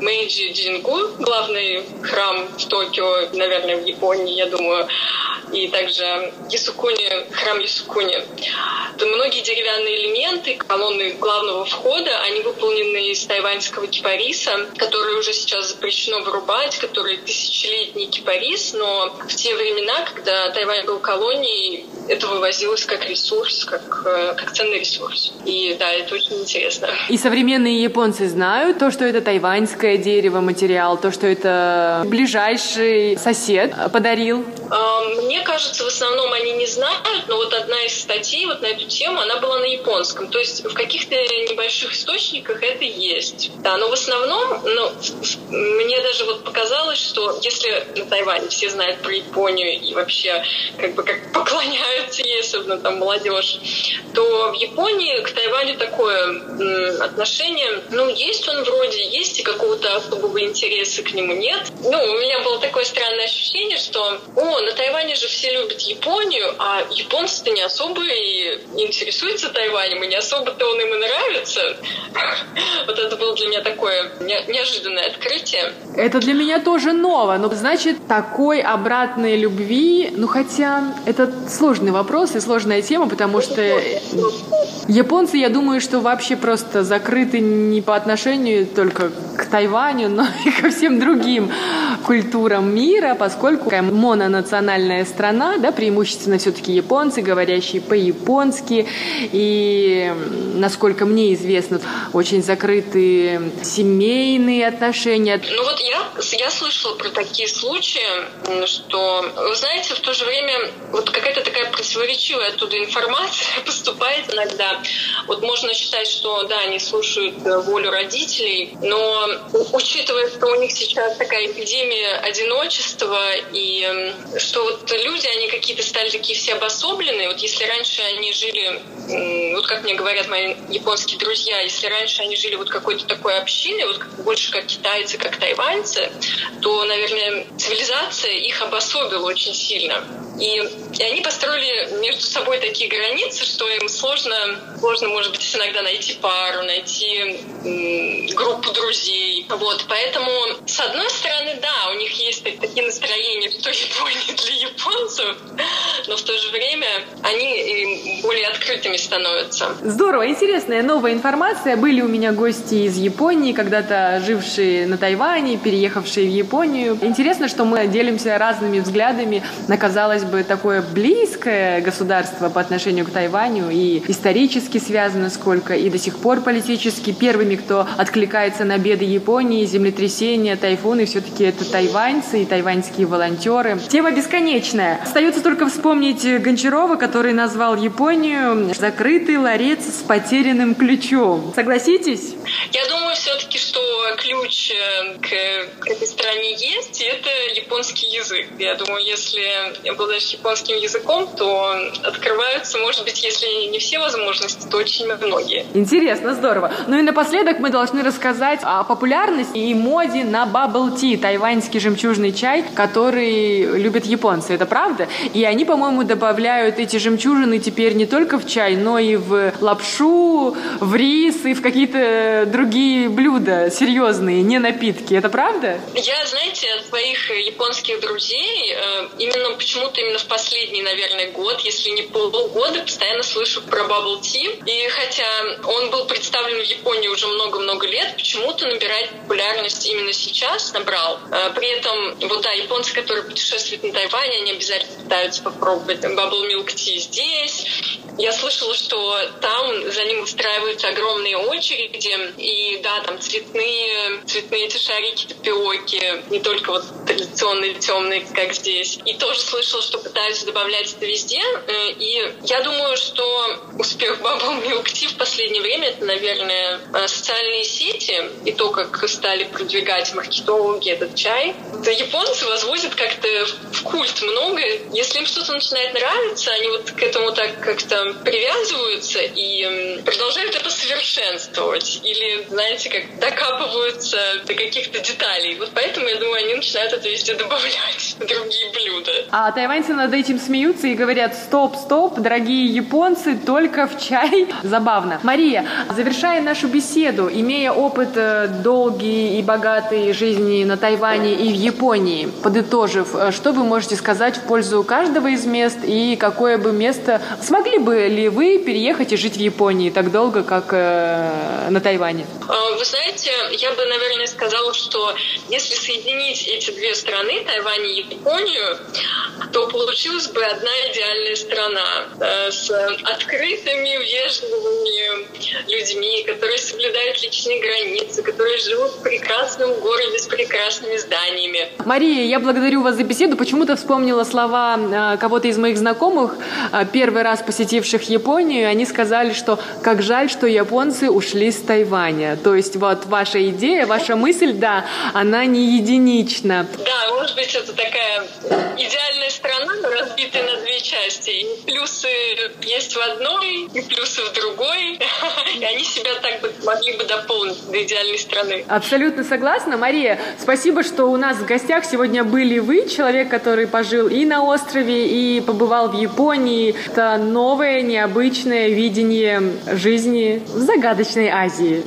Мэйджи Дингу, главный храм в Токио, наверное, в Японии, я думаю, и также Ясукуни, храм Ясукуни. Многие деревянные элементы колонны главного входа, они выполнены из тайваньского кипариса, который уже сейчас запрещено вырубать, который тысячелетний кипарис, но в те времена, когда Тайвань был колонией, это вывозилось как ресурс, как, э, как ценный ресурс. И да, это очень интересно. И современные японцы знают то, что это тайваньское дерево, материал, то, что это ближайший сосед подарил? Мне кажется, в основном они не знают, но вот одна из статей вот на эту тему, она была на японском. То есть в каких-то небольших источниках это есть. Да, но в основном, ну, мне даже вот показалось, что если на Тайване все знают про Японию и вообще как бы как поклоняются ей, особенно там молодежь, то в Японии к Тайваню такое отношение, ну, есть он вроде, есть и какого-то особого интереса к нему нет. Ну, у меня было такое странное ощущение, что, о, на Тайване же все любят Японию, а японцы-то не особо и интересуются Тайванем И не особо-то он им и нравится. Вот это было для меня такое неожиданное открытие. Это для меня тоже ново. Но значит, такой обратной любви, ну хотя это сложный вопрос и сложная тема, потому что японцы, я думаю, что вообще просто закрыты не по отношению только к Тайваню, но и ко всем другим культурам мира, поскольку мононациональная страна, да, преимущественно все-таки японцы, говорящие по-японски, и, насколько мне известно, очень закрытые семейные отношения. Ну вот я, я слышала про такие случаи, что, вы знаете, в то же время вот какая-то такая противоречивая оттуда информация поступает иногда. Вот можно считать, что да, они слушают э, волю родителей, но учитывая, что у них сейчас такая эпидемия одиночества, и что вот люди, они какие-то стали такие все обособленные. Вот если раньше они жили, вот как мне говорят мои японские друзья, если раньше они жили вот какой-то такой общиной, вот больше как китайцы, как тайваньцы, то, наверное, цивилизация их обособила очень сильно. И, и они построили между собой такие границы, что им сложно, сложно, может быть, иногда найти пару, найти м, группу друзей. Вот, поэтому, с одной стороны, да, у них есть такие настроения, что Япония для японцев, но в то же время они более открытыми становятся. Здорово, интересная новая информация. Были у меня гости из Японии, когда-то жившие на Тайване, переехавшие в Японию. Интересно, что мы делимся разными взглядами на, казалось бы, такое близкое государство по отношению к Тайваню и исторически связано сколько, и до сих пор политически. Первыми, кто откликается на беды Японии, землетрясения, тайфуны, все-таки это тайваньцы и тайваньские волонтеры. Тема бесконечная. Остается только вспомнить Гончарова, который назвал Японию «закрытый ларец с потерянным ключом». Согласитесь? Я думаю все-таки, что ключ э, к этой стране есть, и это японский язык. Я думаю, если обладаешь японским языком, то открываются, может быть, если не все возможности, то очень многие. Интересно, здорово. Ну и напоследок мы должны рассказать о популярности и моде на bubble tea, тайваньский жемчужный чай, который любят японцы. Это правда? И они, по-моему, добавляют эти жемчужины теперь не только в чай, но и в лапшу, в рис и в какие-то другие блюда серьезные, не напитки. Это правда? Я, знаете, от своих японских друзей э, именно почему-то именно в последний, наверное, год, если не полгода, постоянно слышу про bubble tea. И хотя он был представлен в Японии уже много-много лет, почему-то набирает популярность именно сейчас, набрал. Э, при этом, вот да, японцы, которые путешествуют на Тайване, они обязательно пытаются попробовать bubble milk tea здесь. Я слышала, что там за ним устраиваются огромные очереди, и да, там цветные, цветные эти шарики, тапиоки, не только вот традиционные темные, как здесь. И тоже слышала, что пытаются добавлять это везде. Э, и я думаю, что успех Bubble Milk в последнее время это, наверное, э, социальные сети и то, как стали продвигать маркетологи этот чай. Японцы возводят как-то в культ много. Если им что-то начинает нравиться, они вот к этому так как-то привязываются и продолжают это совершенствовать. Или, знаете, как докапываются до каких-то деталей. Вот поэтому, я думаю, они начинают это везде добавлять другие блюда. А тайваньцы над этим смеются и говорят, стоп, стоп, дорогие японцы, только в чай. Забавно. Мария, завершая нашу беседу, имея опыт э, долгий и богатый жизни на Тайване и в Японии, подытожив, э, что вы можете сказать в пользу каждого из мест и какое бы место... Смогли бы ли вы переехать и жить в Японии так долго, как э, на Тайване? А, вы знаете, я бы, наверное, сказала, что если соединить эти две страны, Тайвань и Японию, то получилась бы одна идеальная страна э, с открытыми, вежливыми людьми, которые соблюдают личные границы, которые живут в прекрасном городе с прекрасными зданиями. Мария, я благодарю вас за беседу. Почему-то вспомнила слова э, кого-то из моих знакомых, э, первый раз посетивших Японию. Они сказали, что как жаль, что японцы ушли с Тайваня. То есть вот ваша идея, ваша мысль, да, она не единична. Да, может быть, это такая идеальная страна, разбитая на две части. И плюсы есть в одной, и плюсы в другой. И они себя так бы могли бы дополнить до идеальной страны. Абсолютно согласна. Мария, спасибо, что у нас в гостях сегодня были вы, человек, который пожил и на острове, и побывал в Японии. Это новое, необычное видение жизни в загадочной Азии.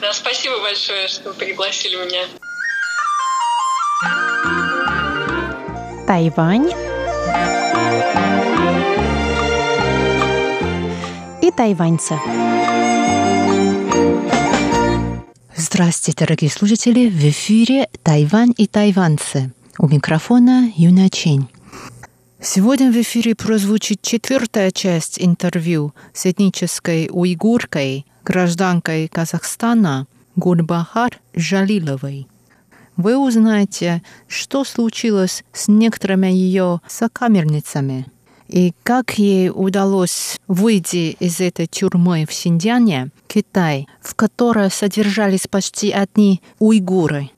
Да, спасибо большое, что пригласили меня. Тайвань и тайваньцы. Здравствуйте, дорогие слушатели! В эфире «Тайвань и тайваньцы». У микрофона Юна Чень. Сегодня в эфире прозвучит четвертая часть интервью с этнической уйгуркой, гражданкой Казахстана Гульбахар Жалиловой. Вы узнаете, что случилось с некоторыми ее сокамерницами и как ей удалось выйти из этой тюрьмы в Синьцзяне, Китай, в которой содержались почти одни уйгуры.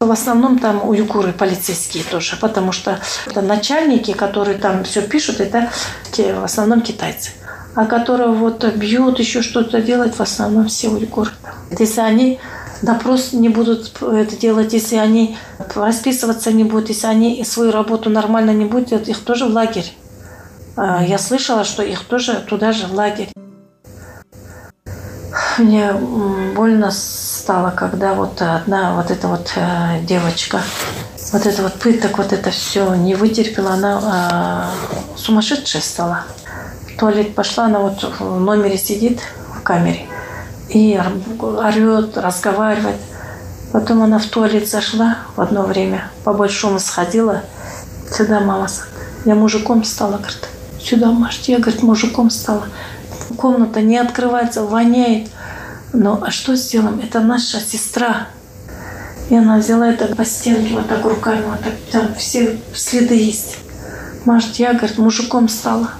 В основном там уйгуры полицейские тоже, потому что это начальники, которые там все пишут, это в основном китайцы. А которые вот бьют, еще что-то делать, в основном все уйгуры. Если они допрос не будут это делать, если они расписываться не будут, если они свою работу нормально не будут, их тоже в лагерь. А, я слышала, что их тоже туда же в лагерь. Мне больно стало, когда вот одна вот эта вот э, девочка, вот это вот пыток, вот это все не вытерпела, она э, сумасшедшая стала. В туалет пошла, она вот в номере сидит в камере и орет, разговаривает. Потом она в туалет зашла в одно время, по-большому сходила. Сюда мама я мужиком стала, говорит, сюда, Маш, я, говорит, мужиком стала. Комната не открывается, воняет. Но а что сделаем? Это наша сестра. И она взяла это по стенке вот так руками, вот так, там все следы есть. Маш, я, говорит, мужиком стала.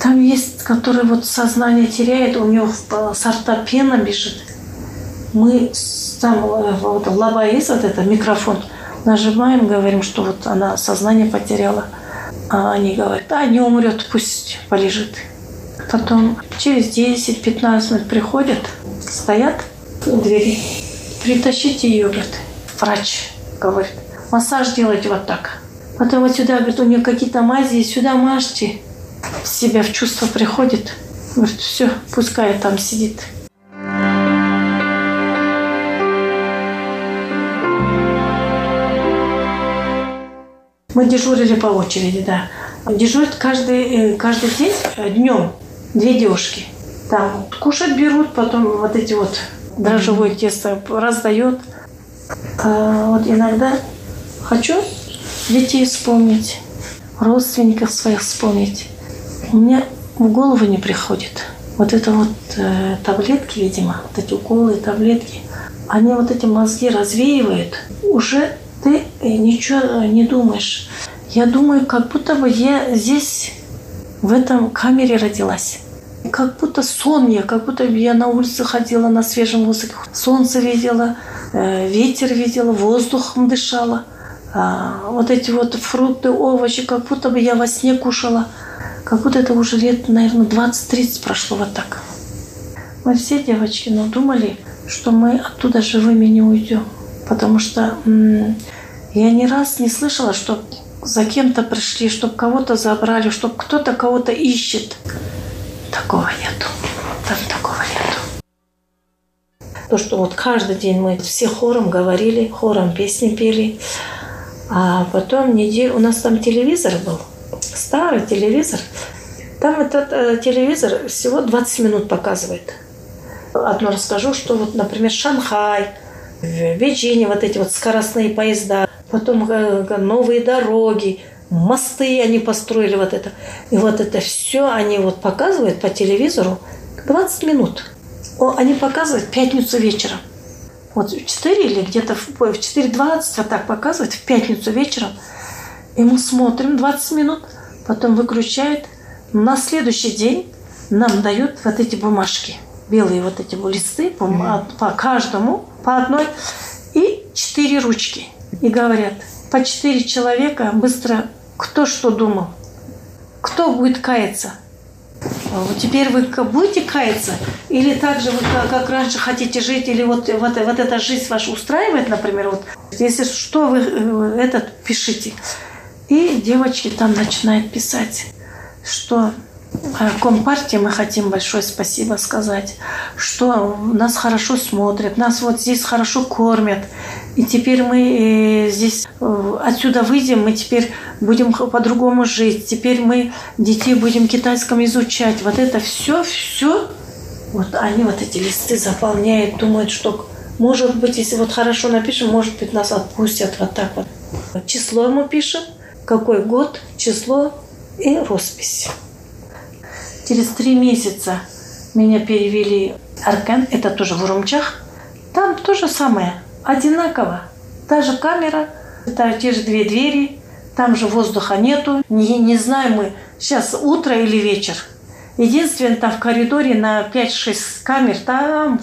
Там есть, который вот сознание теряет, у него сорта пена бежит. Мы там э, вот, лаба есть вот это микрофон, нажимаем, говорим, что вот она сознание потеряла. А они говорят, а не умрет, пусть полежит. Потом через 10-15 минут приходят, стоят у двери. Притащите ее, говорит, врач, говорит. Массаж делать вот так. Потом вот сюда, говорит, у нее какие-то мази, сюда мажьте себя в чувство приходит, говорит, все, пускай там сидит. Мы дежурили по очереди, да. Дежурят каждый, э, каждый день э, днем две девушки. Там кушать берут, потом вот эти вот дрожжевое тесто раздает. А вот иногда хочу детей вспомнить, родственников своих вспомнить мне в голову не приходит. Вот это вот э, таблетки, видимо, вот эти уколы, таблетки, они вот эти мозги развеивают. Уже ты ничего не думаешь. Я думаю, как будто бы я здесь, в этом камере родилась. Как будто сон я, как будто я на улице ходила на свежем воздухе. Солнце видела, э, ветер видела, воздухом дышала. А, вот эти вот фрукты, овощи, как будто бы я во сне кушала – как будто это уже лет, наверное, 20-30 прошло вот так. Мы все девочки, ну, думали, что мы оттуда живыми не уйдем. Потому что м- я ни раз не слышала, что за кем-то пришли, чтобы кого-то забрали, чтобы кто-то кого-то ищет. Такого нету. Там такого нету. То, что вот каждый день мы все хором говорили, хором песни пели. А потом неделю... У нас там телевизор был – старый телевизор. Там этот э, телевизор всего 20 минут показывает. Одно расскажу, что вот, например, Шанхай, в Бейджине вот эти вот скоростные поезда, потом э, новые дороги, мосты они построили вот это. И вот это все они вот показывают по телевизору 20 минут. О, они показывают пятницу вечером. Вот в 4 или где-то в 4.20 вот так показывают в пятницу вечером. И мы смотрим 20 минут – потом выключает. На следующий день нам дают вот эти бумажки, белые вот эти листы по, по каждому, по одной, и четыре ручки. И говорят, по четыре человека быстро кто что думал, кто будет каяться. А теперь вы будете каяться? Или так же вы как раньше хотите жить? Или вот, вот, вот эта жизнь ваша устраивает, например? Вот, если что, вы э, этот пишите. И девочки там начинают писать, что э, Компартии мы хотим большое спасибо сказать, что нас хорошо смотрят, нас вот здесь хорошо кормят. И теперь мы э, здесь отсюда выйдем, мы теперь будем по-другому жить. Теперь мы детей будем китайском изучать. Вот это все, все. Вот они вот эти листы заполняют, думают, что может быть, если вот хорошо напишем, может быть, нас отпустят вот так вот. Число мы пишем, какой год, число и роспись. Через три месяца меня перевели Аркан, это тоже в Урумчах. Там то же самое, одинаково. Та же камера, это те же две двери, там же воздуха нету. Не, не знаем мы, сейчас утро или вечер. Единственное, там в коридоре на 5-6 камер, там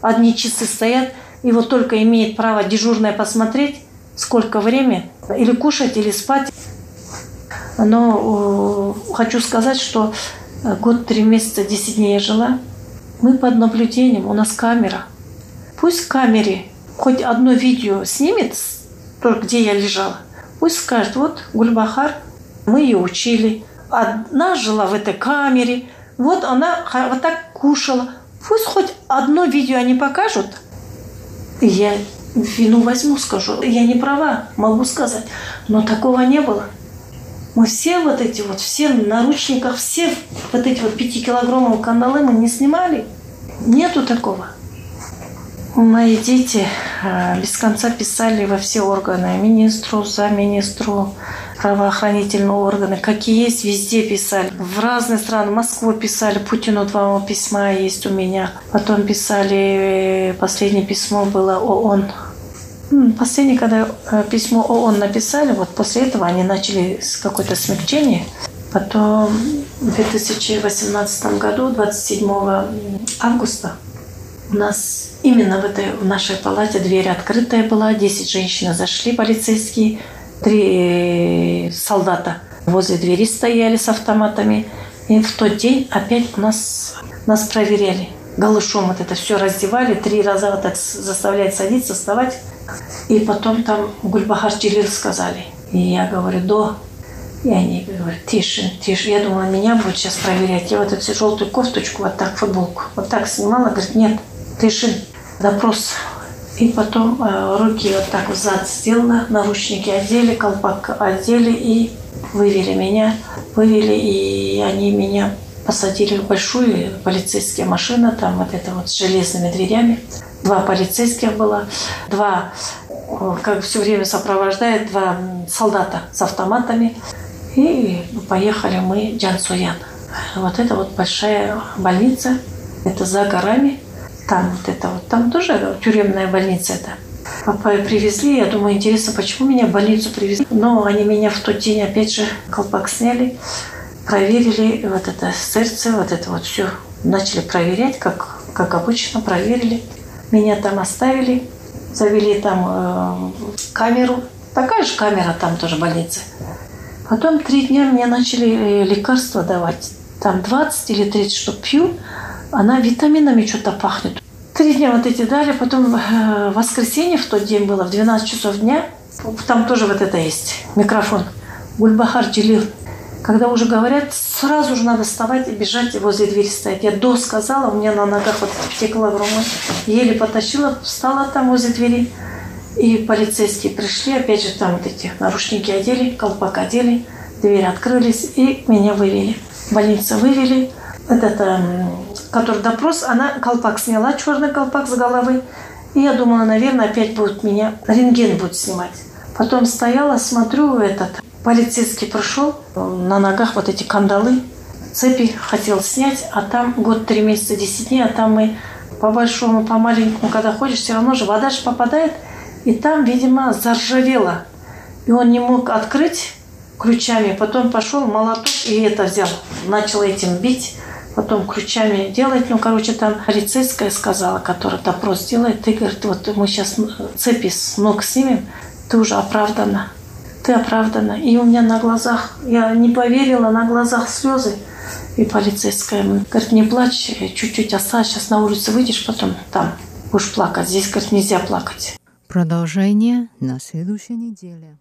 одни часы стоят, и вот только имеет право дежурная посмотреть, сколько время, или кушать, или спать. Но э, хочу сказать, что год, три месяца, 10 дней я жила, мы под наблюдением, у нас камера. Пусть в камере хоть одно видео снимет, где я лежала, Пусть скажет, вот Гульбахар, мы ее учили. Одна жила в этой камере, вот она вот так кушала. Пусть хоть одно видео они покажут. Я вину возьму, скажу. Я не права, могу сказать. Но такого не было. Мы все вот эти вот, все в наручниках, все вот эти вот пятикилограммовые кандалы мы не снимали. Нету такого. Мои дети э, без конца писали во все органы, министру, за министру, правоохранительные органы, какие есть, везде писали. В разные страны, Москву писали, Путину два письма есть у меня. Потом писали, последнее письмо было ООН. Последнее, когда э, письмо ООН написали, вот после этого они начали с какое-то смягчение. Потом в 2018 году, 27 августа, у нас именно в этой в нашей палате дверь открытая была, 10 женщин зашли полицейские, три солдата возле двери стояли с автоматами. И в тот день опять нас, нас проверяли. Голышом вот это все раздевали, три раза вот так заставляют садиться, вставать. И потом там Гульбахар Джилил сказали. И я говорю, до. И они говорят, тише, тише. Я думала, меня будут сейчас проверять. Я вот эту желтую кофточку, вот так футболку, вот так снимала. Говорит, нет, Тишин, допрос. И потом э, руки вот так в зад сделала, наручники одели, колпак одели и вывели меня. Вывели, и они меня посадили в большую полицейскую машину, там вот это вот с железными дверями. Два полицейских было, два, как все время сопровождает, два солдата с автоматами. И поехали мы в Джансуян. Вот это вот большая больница, это за горами. Там вот это вот, там тоже тюремная больница это. Папа привезли, я думаю, интересно, почему меня в больницу привезли. Но они меня в тот день опять же колпак сняли, проверили вот это сердце, вот это вот все. Начали проверять, как, как обычно, проверили. Меня там оставили, завели там э, камеру. Такая же камера там тоже больница. Потом три дня мне начали э, лекарства давать. Там 20 или 30 штук пью, она витаминами что-то пахнет. Три дня вот эти дали, потом э, воскресенье в тот день было, в 12 часов дня, там тоже вот это есть, микрофон. Гульбахар Джилил. Когда уже говорят, сразу же надо вставать и бежать возле двери стоять. Я до сказала, у меня на ногах вот текла грома. Еле потащила, встала там возле двери. И полицейские пришли, опять же, там вот эти наручники одели, колпак одели, двери открылись и меня вывели. Больница вывели. Этот эм, который допрос, она колпак сняла, черный колпак с головы. И я думала, наверное, опять будет меня, рентген будет снимать. Потом стояла, смотрю, этот полицейский пришел, на ногах вот эти кандалы, цепи хотел снять, а там год, три месяца, десять дней, а там мы по большому, по маленькому, когда ходишь, все равно же вода же попадает, и там, видимо, заржавело. И он не мог открыть, ключами. Потом пошел молоток и это взял. Начал этим бить. Потом ключами делать. Ну, короче, там полицейская сказала, которая допрос делает. Ты, говорит, вот мы сейчас цепи с ног снимем. Ты уже оправдана. Ты оправдана. И у меня на глазах, я не поверила, на глазах слезы. И полицейская говорит, не плачь, чуть-чуть осталось, сейчас на улицу выйдешь, потом там будешь плакать. Здесь, говорит, нельзя плакать. Продолжение на следующей неделе.